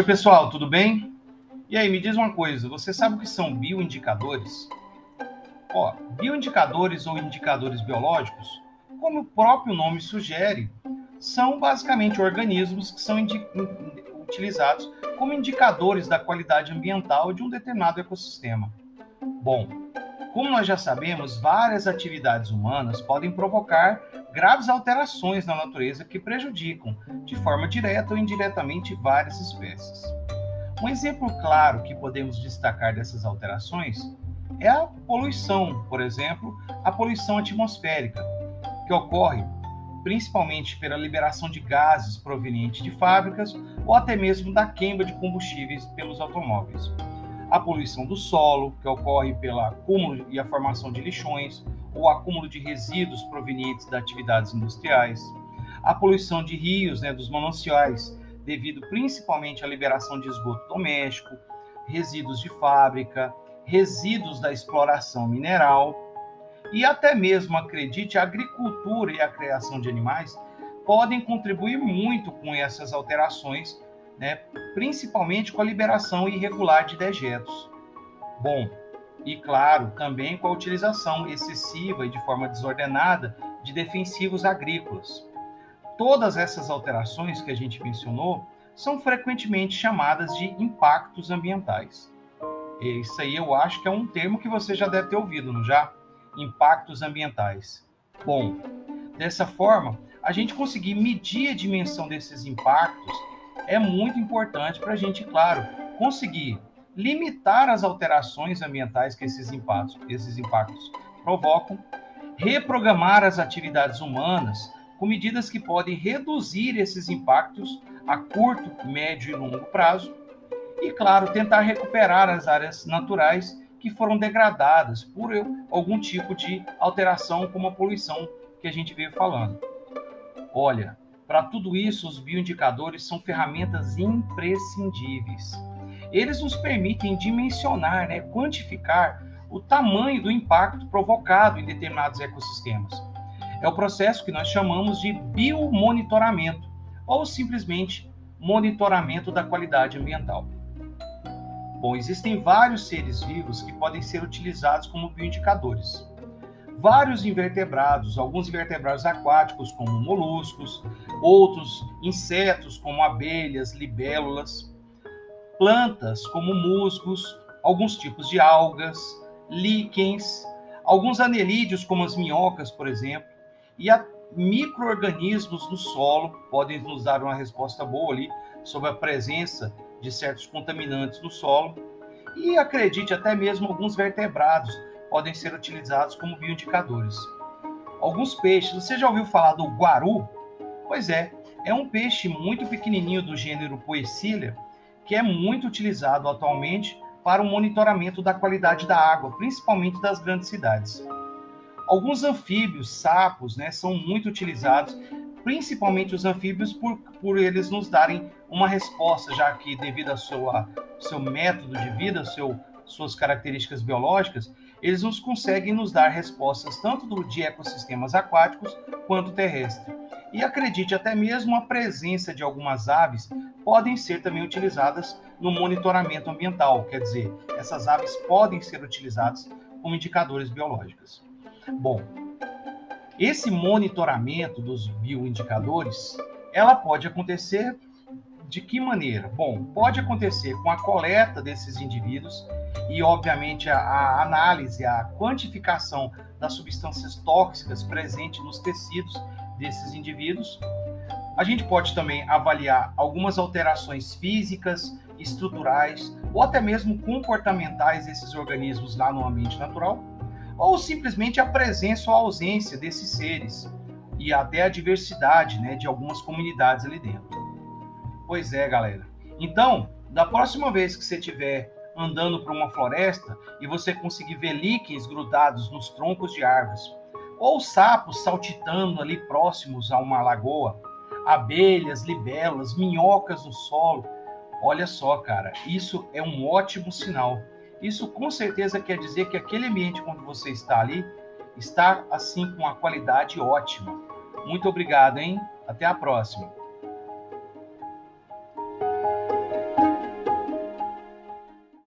Oi, pessoal, tudo bem? E aí, me diz uma coisa, você sabe o que são bioindicadores? Ó, bioindicadores ou indicadores biológicos, como o próprio nome sugere, são basicamente organismos que são utilizados como indicadores da qualidade ambiental de um determinado ecossistema. Bom, como nós já sabemos, várias atividades humanas podem provocar graves alterações na natureza que prejudicam, de forma direta ou indiretamente, várias espécies. Um exemplo claro que podemos destacar dessas alterações é a poluição, por exemplo, a poluição atmosférica, que ocorre principalmente pela liberação de gases provenientes de fábricas ou até mesmo da queima de combustíveis pelos automóveis a poluição do solo, que ocorre pelo acúmulo e a formação de lixões ou acúmulo de resíduos provenientes de atividades industriais, a poluição de rios, né, dos mananciais, devido principalmente à liberação de esgoto doméstico, resíduos de fábrica, resíduos da exploração mineral e até mesmo, acredite, a agricultura e a criação de animais podem contribuir muito com essas alterações né, principalmente com a liberação irregular de dejetos. Bom, e claro, também com a utilização excessiva e de forma desordenada de defensivos agrícolas. Todas essas alterações que a gente mencionou são frequentemente chamadas de impactos ambientais. Isso aí eu acho que é um termo que você já deve ter ouvido, não já? Impactos ambientais. Bom, dessa forma, a gente conseguir medir a dimensão desses impactos é muito importante para a gente, claro, conseguir limitar as alterações ambientais que esses impactos, esses impactos provocam, reprogramar as atividades humanas com medidas que podem reduzir esses impactos a curto, médio e longo prazo, e, claro, tentar recuperar as áreas naturais que foram degradadas por algum tipo de alteração, como a poluição que a gente veio falando. Olha, para tudo isso, os bioindicadores são ferramentas imprescindíveis. Eles nos permitem dimensionar, né, quantificar o tamanho do impacto provocado em determinados ecossistemas. É o processo que nós chamamos de biomonitoramento, ou simplesmente monitoramento da qualidade ambiental. Bom, existem vários seres vivos que podem ser utilizados como bioindicadores vários invertebrados, alguns invertebrados aquáticos, como moluscos, outros insetos, como abelhas, libélulas, plantas, como musgos, alguns tipos de algas, líquens, alguns anelídeos, como as minhocas, por exemplo, e microorganismos no solo podem nos dar uma resposta boa ali sobre a presença de certos contaminantes no solo. E acredite, até mesmo alguns vertebrados, podem ser utilizados como bioindicadores. Alguns peixes, você já ouviu falar do guaru? Pois é, é um peixe muito pequenininho do gênero Poecilia, que é muito utilizado atualmente para o monitoramento da qualidade da água, principalmente das grandes cidades. Alguns anfíbios, sapos, né, são muito utilizados, principalmente os anfíbios, por, por eles nos darem uma resposta, já que devido ao seu, método de vida, seu, suas características biológicas, eles nos conseguem nos dar respostas tanto do, de ecossistemas aquáticos quanto terrestres. E acredite, até mesmo a presença de algumas aves podem ser também utilizadas no monitoramento ambiental, quer dizer, essas aves podem ser utilizadas como indicadores biológicos. Bom, esse monitoramento dos bioindicadores, ela pode acontecer de que maneira? Bom, pode acontecer com a coleta desses indivíduos e, obviamente, a, a análise, a quantificação das substâncias tóxicas presentes nos tecidos desses indivíduos. A gente pode também avaliar algumas alterações físicas, estruturais ou até mesmo comportamentais desses organismos lá no ambiente natural, ou simplesmente a presença ou ausência desses seres e até a diversidade né, de algumas comunidades ali dentro. Pois é, galera. Então, da próxima vez que você estiver andando por uma floresta e você conseguir ver líquens grudados nos troncos de árvores, ou sapos saltitando ali próximos a uma lagoa, abelhas, libélulas, minhocas no solo. Olha só, cara, isso é um ótimo sinal. Isso com certeza quer dizer que aquele ambiente onde você está ali está assim com uma qualidade ótima. Muito obrigado, hein? Até a próxima.